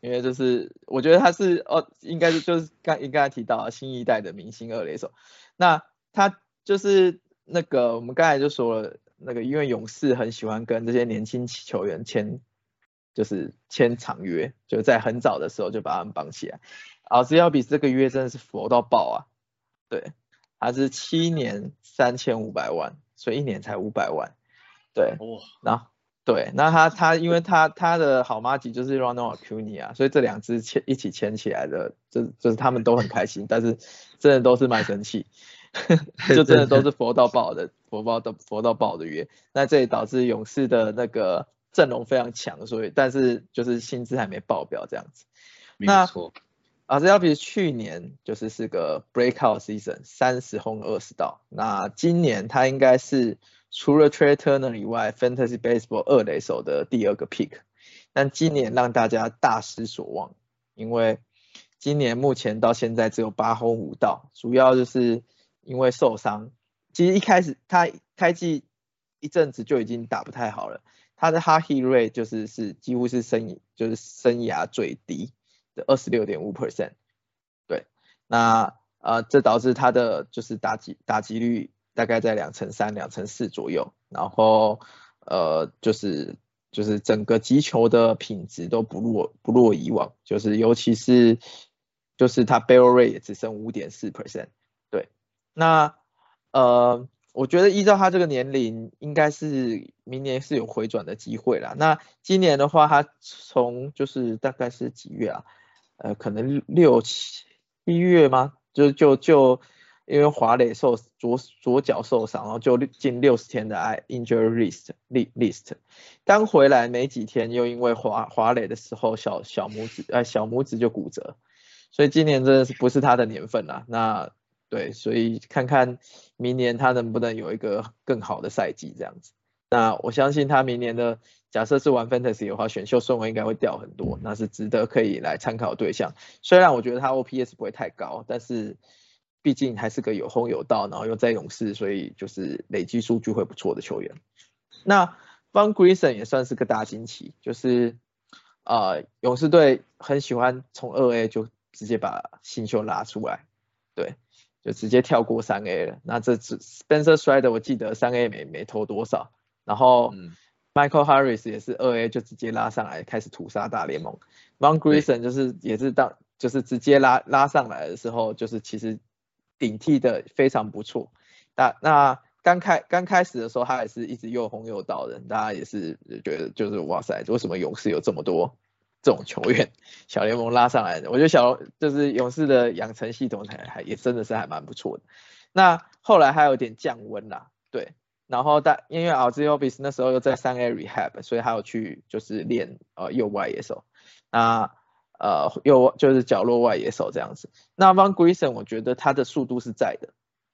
因为就是我觉得他是哦，应该是就是刚应该提到啊新一代的明星二垒手。那他就是那个我们刚才就说了，那个因为勇士很喜欢跟这些年轻球员签，就是签长约，就在很早的时候就把他们绑起来。奥兹要比这个约真的是佛到爆啊！对，他是七年三千五百万，所以一年才五百万。对，哇，然后对，那他他因为他他的好妈吉就是 Ronald Acuna 啊，所以这两支签一起签起来的，就就是他们都很开心，但是真的都是卖身契，就真的都是佛到爆的佛爆到佛到爆的约。那这也导致勇士的那个阵容非常强，所以但是就是薪资还没爆表这样子。那没错，啊，这要比去年就是是个 breakout season，三十轰二十道。那今年他应该是除了 Trey Turner 以外，Fantasy Baseball 二垒手的第二个 pick。但今年让大家大失所望，因为今年目前到现在只有八轰五道，主要就是因为受伤。其实一开始他开季一阵子就已经打不太好了，他的 hard hit rate 就是是几乎是生就是生涯最低。的二十六点五 percent，对，那呃这导致他的就是打击打击率大概在两成三、两成四左右，然后呃就是就是整个击球的品质都不落不落以往，就是尤其是就是他 barrel rate 也只剩五点四 percent，那呃我觉得依照他这个年龄，应该是明年是有回转的机会啦。那今年的话，他从就是大概是几月啊？呃，可能六七一月吗？就就就因为华磊受左左脚受伤，然后就进六十天的 I injury list list。刚回来没几天，又因为滑滑磊的时候小小拇指呃小拇指就骨折，所以今年真的是不是他的年份啦。那对，所以看看明年他能不能有一个更好的赛季这样子。那我相信他明年的假设是玩 fantasy 的话，选秀顺位应该会掉很多，那是值得可以来参考对象。虽然我觉得他 OPS 不会太高，但是毕竟还是个有轰有道，然后又在勇士，所以就是累积数据会不错的球员。那 Van Grison 也算是个大惊奇，就是呃勇士队很喜欢从二 A 就直接把新秀拉出来，对。就直接跳过三 A 了。那这次 Spencer Strider 我记得三 A 没没投多少，然后嗯 Michael Harris 也是二 A 就直接拉上来开始屠杀大联盟。Von Grison 就是也是当就是直接拉拉上来的时候，就是其实顶替的非常不错。那那刚开刚开始的时候，他也是一直又红又倒的，大家也是觉得就是哇塞，为什么勇士有这么多这种球员，小联盟拉上来的？我觉得小就是勇士的养成系统还还也真的是还蛮不错的。那后来还有点降温啦，对。然后但因为 a l z i o b i s 那时候又在三 A rehab，所以还有去就是练呃右外野手，那呃右就是角落外野手这样子。那 Van Grison 我觉得他的速度是在的，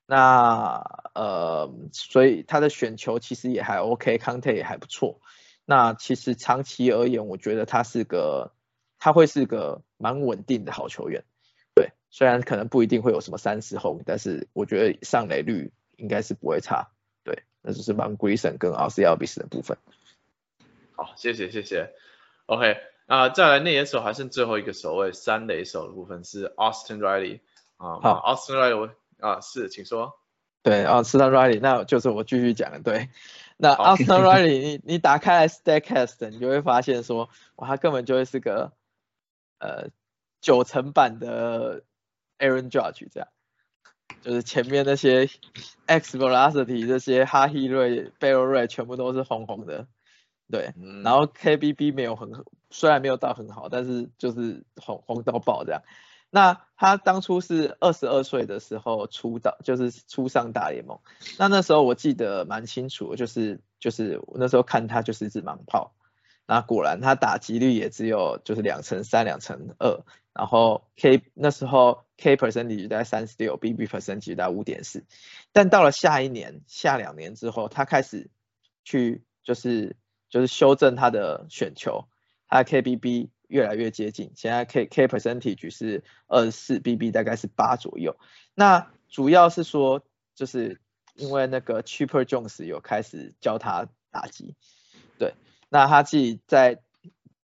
那呃所以他的选球其实也还 OK，Conte 也还不错。那其实长期而言，我觉得他是个他会是个蛮稳定的好球员。对，虽然可能不一定会有什么三十轰，但是我觉得上垒率应该是不会差。对，那就是 Van Grison 跟 a l c i a b i s 的部分。好，谢谢谢谢。OK，那、再来内野手还剩最后一个守卫，三垒手的部分是 Austin Riley 啊。好，Austin Riley 我啊是，请说。对啊 s t a n Riley，那就是我继续讲的。对，那好 Austin Riley，你你打开来 Statcast，你就会发现说，哇，他根本就会是个呃九成版的 Aaron Judge 这样，就是前面那些 X Velocity 这些哈希瑞、贝罗瑞全部都是红红的，对，嗯，然后 KBB 没有很，虽然没有到很好，但是就是红红到爆这样。那他当初是二十二岁的时候出道，就是出上大联盟。那那时候我记得蛮清楚，就是就是那时候看他就是一只盲炮。那果然他打击率也只有就是两成三、两成二，然后 K 那时候 K percentage 在三十六，BB percentage 在五点四，但到了下一年、下两年之后，他开始去就是就是修正他的选球，他的 KBB 越来越接近，现在 K K percentage 是二十四，BB 大概是八左右。那主要是说就是因为那个 Cheaper Jones 有开始教他打击，对。那他自己在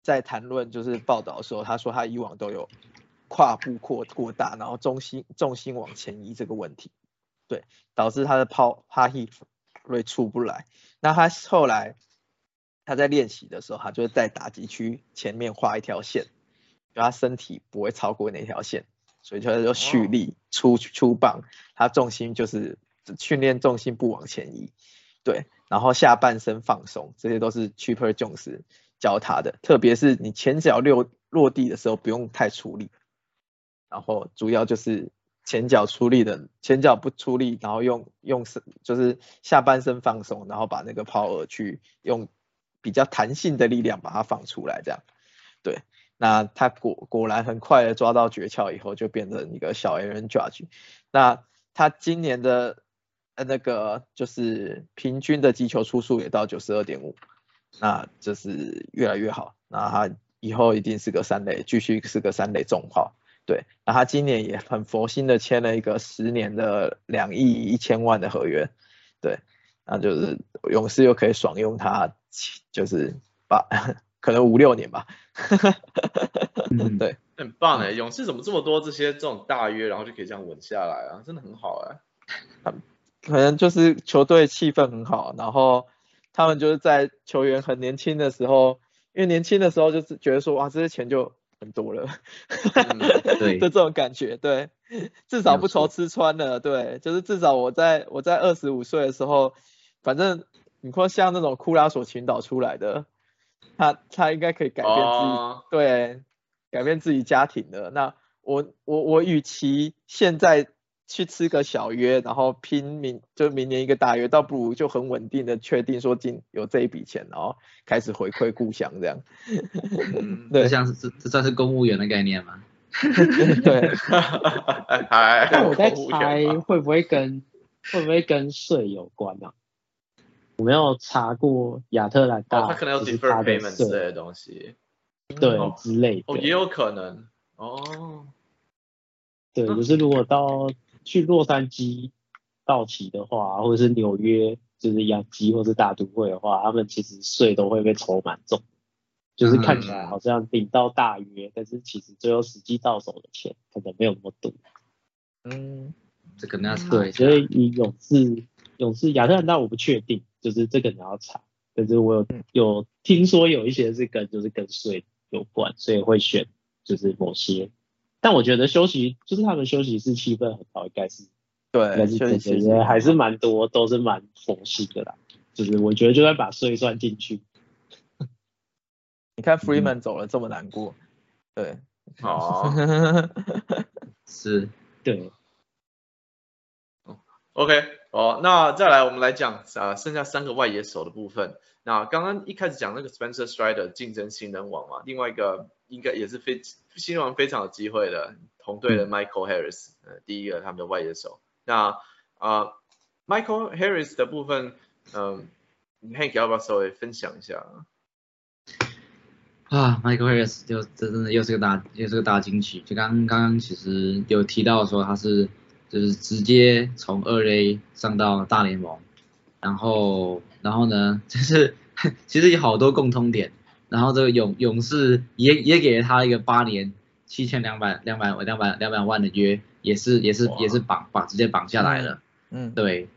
在谈论就是报道的时候，他说他以往都有跨步扩过大，然后重心重心往前移这个问题，对，导致他的抛哈 hit 会出不来。那他后来他在练习的时候，他就在打击区前面画一条线，就他身体不会超过那条线，所以他就蓄力出出棒，他重心就是训练重心不往前移，对。然后下半身放松，这些都是 Cheaper Jones 教他的。特别是你前脚六落地的时候，不用太出力。然后主要就是前脚出力的，前脚不出力，然后用用身就是下半身放松，然后把那个 power 去用比较弹性的力量把它放出来，这样。对，那他果果然很快的抓到诀窍以后，就变成一个小 Aaron Judge。那他今年的。呃，那个就是平均的击球出数也到九十二点五，那就是越来越好。那他以后一定是个三垒，继续是个三垒重炮。对，那他今年也很佛心的签了一个十年的两亿一千万的合约。对，那就是勇士又可以爽用他，就是八可能五六年吧。嗯，对，很棒哎，勇士怎么这么多这些这种大约，然后就可以这样稳下来啊，真的很好哎。可能就是球队气氛很好，然后他们就是在球员很年轻的时候，因为年轻的时候就是觉得说哇这些钱就很多了，对 就这种感觉，对，至少不愁吃穿了，对，就是至少我在我在二十五岁的时候，反正你说像那种库拉索群岛出来的，他他应该可以改变自己，对，改变自己家庭的，那我我我与其现在。去吃个小约，然后拼明就明年一个大约，倒不如就很稳定的确定说今有这一笔钱，然后开始回馈故乡这样。对，像是这这算是公务员的概念吗？对。但我在猜会不会跟会不会跟税有关呢？我没有查过亚特兰大，他可能有 defer payment 之类的东西，对之类的。哦，也有可能。哦。对，就是如果到。去洛杉矶到期的话，或者是纽约，就是养鸡或是大都会的话，他们其实税都会被抽蛮重，就是看起来好像领到大约，但是其实最后实际到手的钱可能没有那么多。嗯，这个那对，所以以勇士勇士亚特兰大我不确定，就是这个你要查，但是我有有听说有一些是跟就是跟税有关，所以会选就是某些。但我觉得休息就是他们休息室气氛很好，应该是对，休息室还是蛮多，都是蛮佛系的啦。就是我觉得就算把税算进去，你看 Freeman 走了这么难过，对，好，是，对，OK，哦，那再来我们来讲啊，剩下三个外野手的部分。那刚刚一开始讲那个 Spencer Strider 竞争新人王嘛，另外一个应该也是非新人王非常有机会的同队的 Michael Harris，呃，第一个他们的外野手。那啊，Michael Harris 的部分，嗯，Hank 要不要稍微分享一下？啊，Michael Harris 就这真的又是个大又是个大惊喜，就刚刚刚其实有提到说他是就是直接从二 A 上到大联盟。然后，然后呢，就是 其实有好多共通点。然后这个勇勇士也也给了他一个八年七千两百两百两百两百万的约，也是也是也是绑绑直接绑下来了。嗯，对。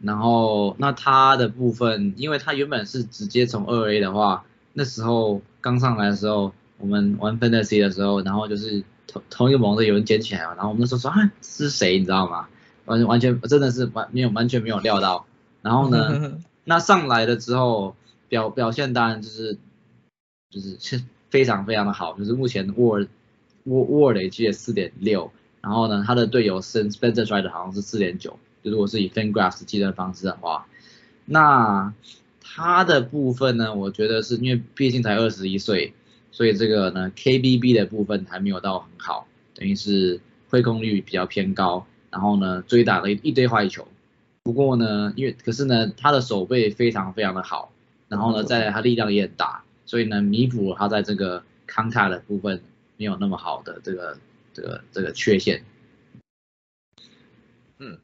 然后那他的部分，因为他原本是直接从二 A 的话，那时候刚上来的时候，我们玩 Fantasy 的时候，然后就是同同一个盟的有人捡起来了，然后我们那时候说啊是谁，你知道吗？完完全真的是完没有完全没有料到。然后呢，那上来了之后表表现当然就是就是是非常非常的好，就是目前 Word Word Word 累计四点六，然后呢他的队友 Spencer Strider 好像是四点九，就是我是以 FanGraphs 计算方式的话，那他的部分呢，我觉得是因为毕竟才二十一岁，所以这个呢 KBB 的部分还没有到很好，等于是挥空率比较偏高，然后呢追打了一堆坏球。不过呢，因为可是呢他的手背非常非常的好，然后呢再来他力量也很大，所以呢弥补了他在这个康卡的部分没有那么好的这个这个这个缺陷。嗯，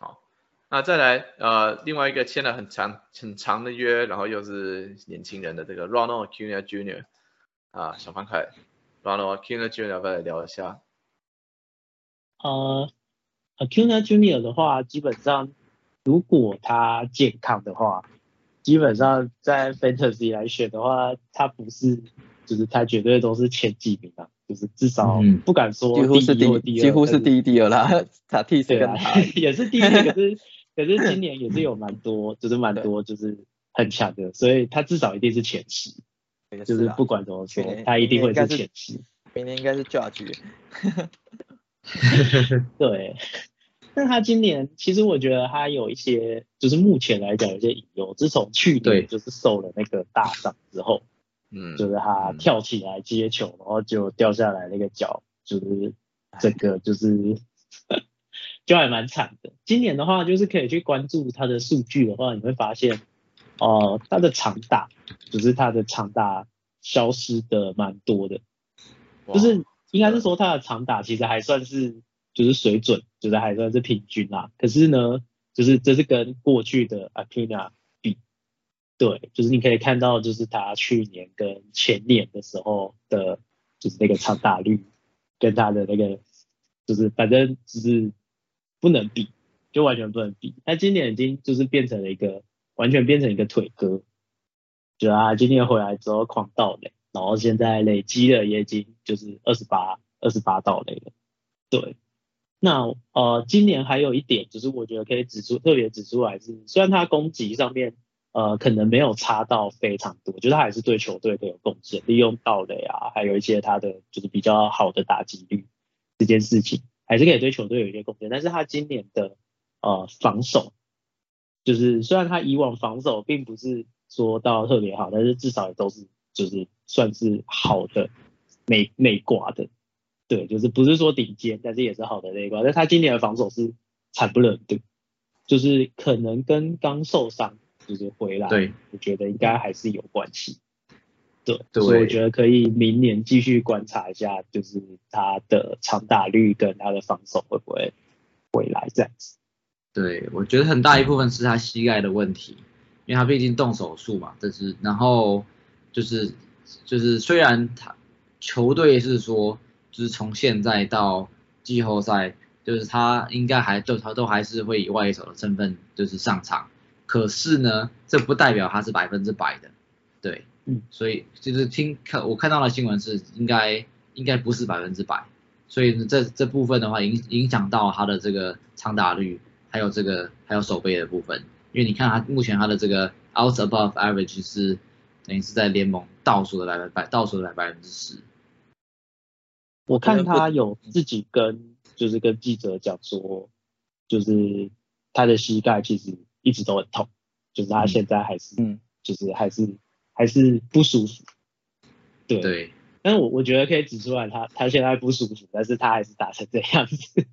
好，那再来呃另外一个签了很长很长的约，然后又是年轻人的这个 Ronald Acuna Jr. 啊小方块 Ronald Acuna Jr. 要不要来聊一下？呃，Acuna Junior 的话，基本上如果他健康的话，基本上在 Fantasy 来选的话，他不是，就是他绝对都是前几名啊，就是至少嗯不敢说几乎是第一或第二，第几乎是第一第二啦，他，也是第一，可是 可是今年也是有蛮多，就是蛮多就是很强的，所以他至少一定是前十，就是啊不管怎么说，他一定会是是前十。明年应该是 Judge，对，但他今年其实我觉得他有一些，就是目前来讲有些隐忧。自从去年就是受了那个大伤之后，嗯，就是他嗯跳起来接球，然后就掉下来那个脚，就是整个就是 就还蛮惨的。今年的话，就是可以去关注他的数据的话，你会发现，呃，他的长打，就是他的长打消失的蛮多的。就是应该是说他的长打其实还算是就是水准，就是还算是平均啦。可是呢，就是这是跟过去的 Acuna 比，对，就是你可以看到就是他去年跟前年的时候的，就是那个长打率跟他的那个就是反正就是不能比，就完全不能比。他今年已经就是变成了一个完全变成一个腿哥，就啊今年回来之后狂盗垒。然后现在累积了也已经就是二十八二十八道垒了，对。那呃，今年还有一点就是我觉得可以指出特别指出来是，虽然他攻击上面呃可能没有差到非常多，就是他还是对球队都有贡献，利用盗垒啊，还有一些他的就是比较好的打击率这件事情，还是可以对球队有一些贡献。但是他今年的呃防守，就是虽然他以往防守并不是说到特别好，但是至少也都是就是算是好的内内挂的，对，就是不是说顶尖，但是也是好的内挂。但他今年的防守是惨不忍睹，就是可能跟刚受伤就是回来，对，我觉得应该还是有关系。对，对所以我觉得可以明年继续观察一下，就是他的长打率跟他的防守会不会回来这样子。对，我觉得很大一部分是他膝盖的问题，因为他毕竟动手术嘛，这是然后就是就是虽然他球队是说，就是从现在到季后赛，就是他应该还都他都还是会以外野手的身份就是上场，可是呢，这不代表他是百分之百的，对，嗯，所以就是听看我看到的新闻是应该应该不是百分之百，所以呢这这部分的话影影响到他的这个长打率。还有这个还有手背的部分，因为你看他目前他的这个 out above average 是等于是在联盟倒数的百分百倒数的百分之十。我看他有自己跟就是跟记者讲说，就是他的膝盖其实一直都很痛，就是他现在还是、嗯就是还是还是不舒服。对，对但是我我觉得可以指出来他他现在不舒服，但是他还是打成这样子，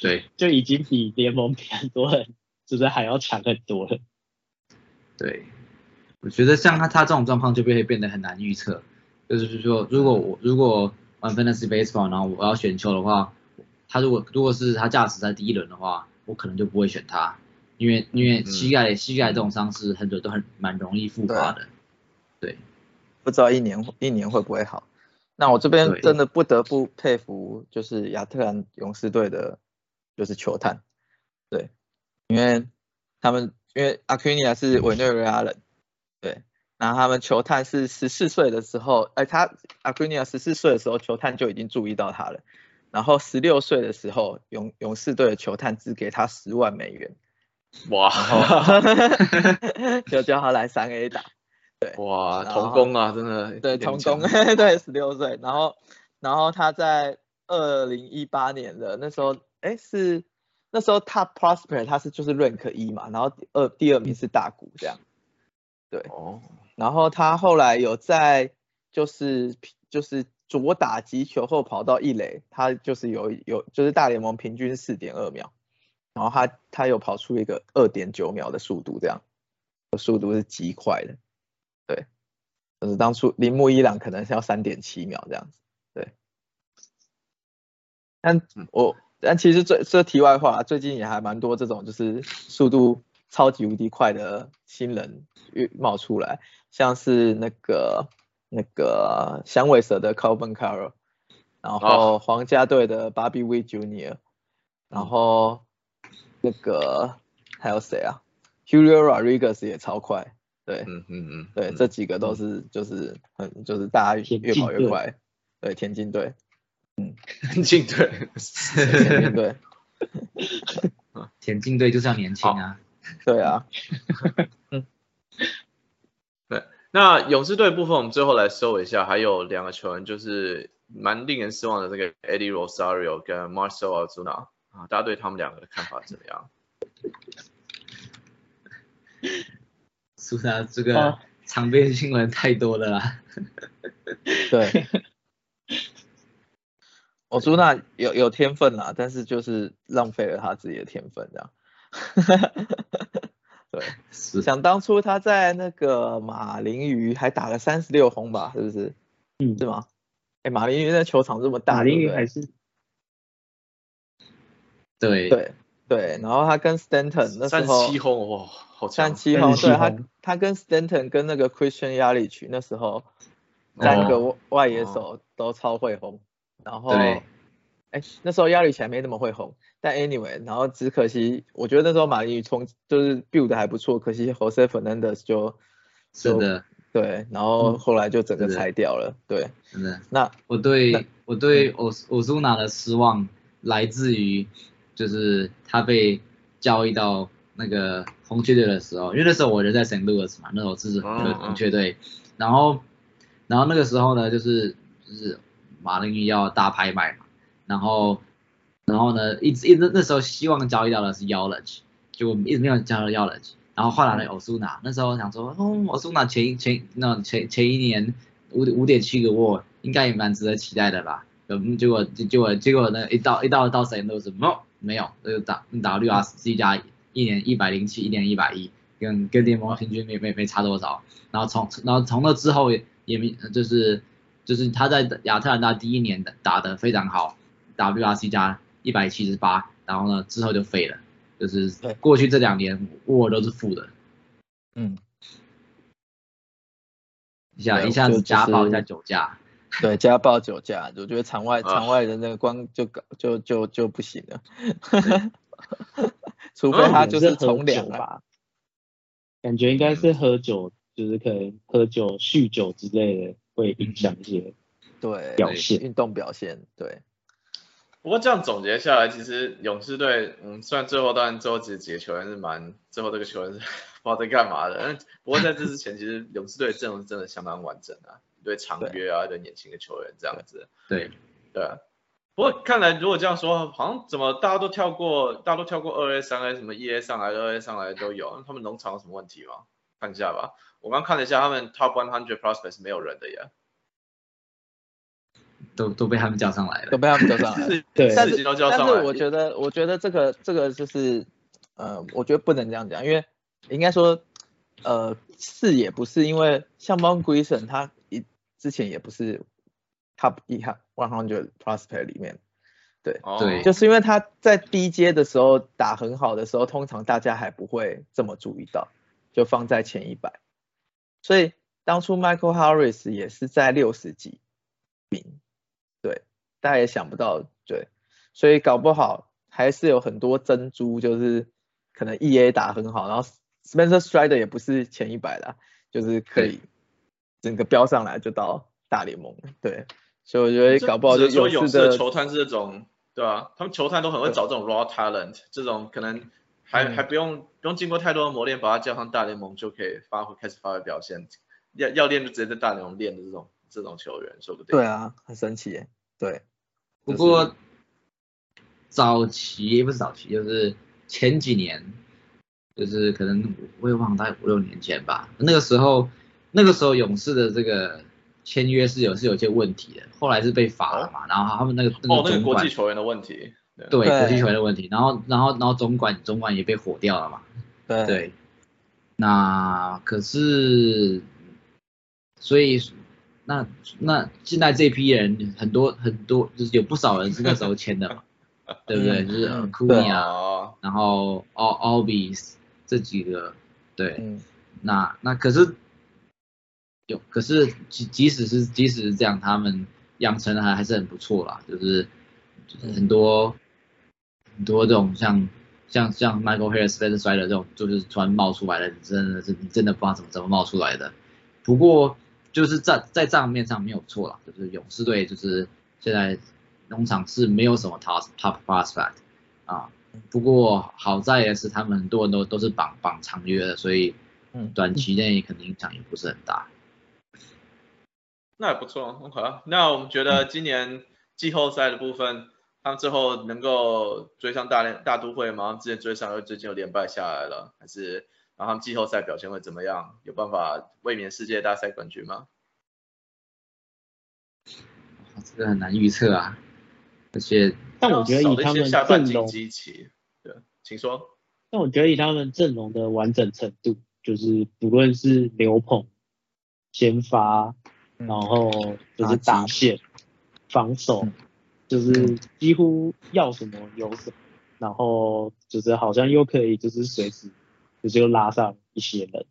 对 就已经比联盟比很多人就是还要强很多了。对，我觉得像他他这种状况就会变得很难预测。就是说，如果我如果玩 fantasy baseball，然后我要选球的话，他如果如果是他价值在第一轮的话，我可能就不会选他，因为因为膝盖、膝盖这种伤势很多都很蛮容易复发的。对不知道一年一年会不会好。那我这边真的不得不佩服，就是亚特兰勇士队的，就是球探，对，因为他们因为阿奎尼亚是委内瑞拉人，对，然后他们球探是十四岁的时候，哎，他阿奎尼亚十四岁的时候，球探就已经注意到他了，然后十六岁的时候，勇勇士队的球探只给他十万美元，哇。就叫他来三 A 打。哇，童工啊，真的对，童工，对，十六岁，然后，然后他在二零一八年的那时候，哎，是那时候 Top Prospect 他是就是 rank 一嘛，然后第二第二名是大谷这样，对，哦，然后他后来有在就是就是左打击球后跑到一垒，他就是有有就是大联盟平均四点二秒，然后他他有跑出一个二点九秒的速度，这样速度是极快的，对，就是当初铃木一朗可能是要三点七秒这样子，对，但我但其实最这题外话，最近也还蛮多这种就是速度超级无敌快的新人冒出来，像是那个那个响尾蛇的 Calvin Carroll，然后皇家队的 Bobby Witt Jr.，然后那个还有谁啊？Julio Rodriguez 也超快，对，嗯嗯嗯，对，这几个都是就是很就是大家越跑越快，对，田径队，嗯，田径队，田径队，田径队就是要年轻啊，对啊，嗯，对，那勇士队部分我们最后来收一下，还有两个球员就是蛮令人失望的，这个 Eddie Rosario 跟 Marcel Ozuna 啊，大家对他们两个的看法怎么样？苏萨这个场边新闻太多了啦，对。我朱娜有有天分啦，但是就是浪费了他自己的天分，这样。对，想当初他在那个马林鱼还打了三十六轰吧，是不是？嗯，是吗？哎，马林鱼那球场这么大，马林鱼还是？对对对，然后他跟 Stanton 那时候三七轰哇，好三七轰，对他他跟 Stanton 跟那个 Christian y a l i c h 那时候三个外野手都超会轰。然后，哎，那时候压力起来没那么会轰，但 anyway，然后只可惜，我觉得那时候马林鱼冲就是 build 还不错，可惜 Jose Fernandez 就，是的，对，然后后来就整个拆掉了，对，真的。那我对我对欧欧苏纳的失望来自于，就是他被交易到那个红雀队的时候，因为那时候我人在 St. Louis 嘛，那时候支持红雀队，然后，然后那个时候呢，就是就是。马林鱼要大拍卖嘛，然后，然后呢，一直一直那时候希望交易到的是 Yelich，结果一直没有交易到 Yelich，然后换来了欧苏纳，那时候想说，哦，欧苏纳前一前那前前一年五五点七个沃，应该也蛮值得期待的吧，嗯，结果结果结果呢，一到一到到谁都是没有没有，那个打打 W R C 加一年一百零七，一年一百一，跟跟联盟平均没没没差多少，然后从然后从那之后也没就是。就是他在亚特兰大第一年的打的非常好，WRC 加一百七十八，然后呢之后就废了，就是过去这两年沃都是负的，嗯，一下一下子加暴一下酒驾，对家暴酒驾，我觉得场外场外的那个光就搞就就就不行了，除非他就是从良吧，感觉应该是喝酒，就是可能喝酒酗酒之类的。会影响一些对表现，运动表现对。不过这样总结下来，其实勇士队，嗯，虽然最后当然最后几几个球员是蛮，最后这个球员是 不知道在干嘛的。不过在这之前，其实勇士队阵容是真的相当完整啊，一堆长约啊，一堆年轻的球员这样子。对对。不过看来如果这样说，好像怎么大家都跳过，大家都跳过二 A、三 A，什么一 A 上来、二 A 上来都有，他们农场有什么问题吗？看一下吧。我刚看了一下，他们 top one hundred prospects 没有人的呀，都都被他们叫上来了，都被他们叫上来了。对，但是但是我觉得，我觉得这个这个就是，呃，我觉得不能这样讲，因为应该说，呃，是也不是，因为像 Mon Grayson 他一之前也不是 top 一 one hundred prospect 里面，对对，就是因为他在低阶的时候打很好的时候，通常大家还不会这么注意到，就放在前一百。所以当初 Michael Harris 也是在六十几名，对，大家也想不到，对，所以搞不好还是有很多珍珠，就是可能 EA 打很好，然后 Spencer Strider 也不是前一百的，就是可以整个飙上来就到大联盟，对，所以我觉得搞不好就勇士的球探是这种，对吧？他们球探都很会找这种 raw talent，这种可能。还还不用不用经过太多的磨练，把他叫上大联盟就可以发挥开始发挥表现。要要练就直接在大联盟练的这种这种球员，说不定。对啊，很神奇。对。不过早期不是早期，就是前几年，就是可能我也忘了，大概五六年前吧。那个时候，那个时候勇士的这个签约是有是有些问题的，后来是被罚了嘛。然后他们那个那哦，那个国际球员的问题，对。国际球员的问题，然后然后然后总管总管也被火掉了嘛。对。对，那可是，所以那那现在这批人很多很多，就是有不少人是那时候签的嘛，对不对？嗯。就是嗯。库尼亚，哦，然后奥奥比斯这几个，对，嗯。那那可是有，可是即即使是即使是这样，他们养成的还还是很不错啦，就是就是很多、很多这种像像像 Michael Harris、Spencer Strider 这种，就是突然冒出来的，你真的是你真的不知道怎么怎么冒出来的。不过就是在在账面上没有错啦，就是勇士队就是现在农场是没有什么 top top prospect 啊。不过好在也是，他们很多人都都是绑绑长约的，所以嗯短期内可能影响也不是很大。那也不错，OK 啊。那我们觉得今年季后赛的部分，他们最后能够追上大连大都会吗？之前追上，又最近又连败下来了，还是然后他们季后赛表现会怎么样？有办法卫冕世界大赛冠军吗？这个很难预测啊，而且但我觉得以他们阵容，对，请说。但我觉得以他们阵容的完整程度，就是不论是刘鹏、先发，嗯然后就是打线、防守嗯，就是几乎要什么有什么，然后就是好像又可以就是随时就是又拉上一些人，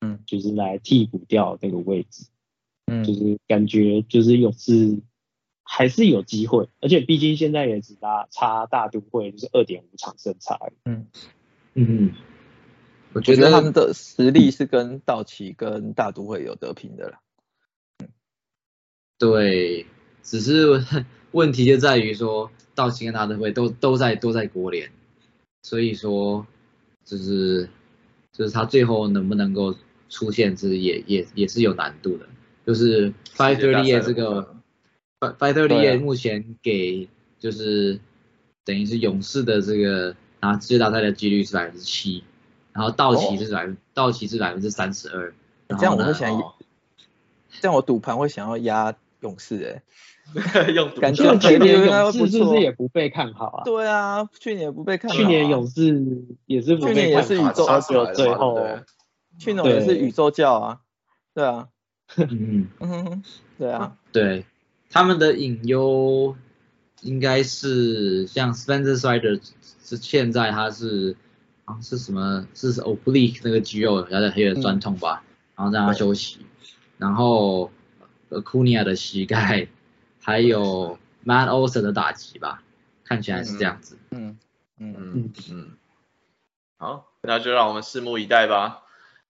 嗯，就是来替补掉那个位置，嗯就是感觉就是勇士还是有机会，而且毕竟现在也只拉差大都会就是二点五场胜差而已，嗯，嗯，我我觉得觉得他们的实力是跟道奇跟大都会有得拼的啦。对，只是 问题就在于说，道奇跟大都会都都在都在国联，所以说就是就是他最后能不能够出现，是也也也是有难度的。就是 Five Thirty 这个 Five Thirty 目前给就是等于是勇士的这个拿世界大赛的几率是百分之七，然后道奇是百分道奇是百分之三十二。这样我会想哦这样我赌盘会想要压勇士哎、用赌感就觉去年勇士是不是也不被看好啊？对啊，去年也不被看好啊，去年勇士也是不去年也是宇宙然后只有最后去年也是宇宙教啊，对啊，嗯。对啊，对，他们的隐忧应该是像 Spencer Strider 是现在他是啊是什么？是 oblique 那个肌肉有点有点酸痛吧，然后让他休息，然后呃库尼亚的膝盖，还有 Matt Olsen 的打击吧，看起来是这样子。嗯嗯嗯嗯，好，那就让我们拭目以待吧。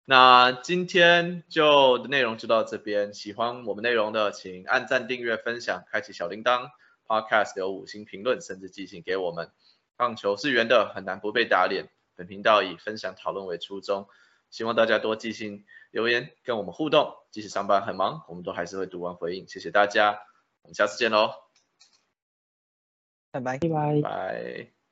那今天就内容就到这边，喜欢我们内容的，请按赞、订阅、分享、开启小铃铛，Podcast 留五星评论，甚至寄信给我们。棒球是圆的，很难不被打脸。本频道以分享讨论为初衷，希望大家多寄信留言跟我们互动。即使上班很忙，我们都还是会读完回应。谢谢大家，我们下次见喽，拜拜。拜拜。拜。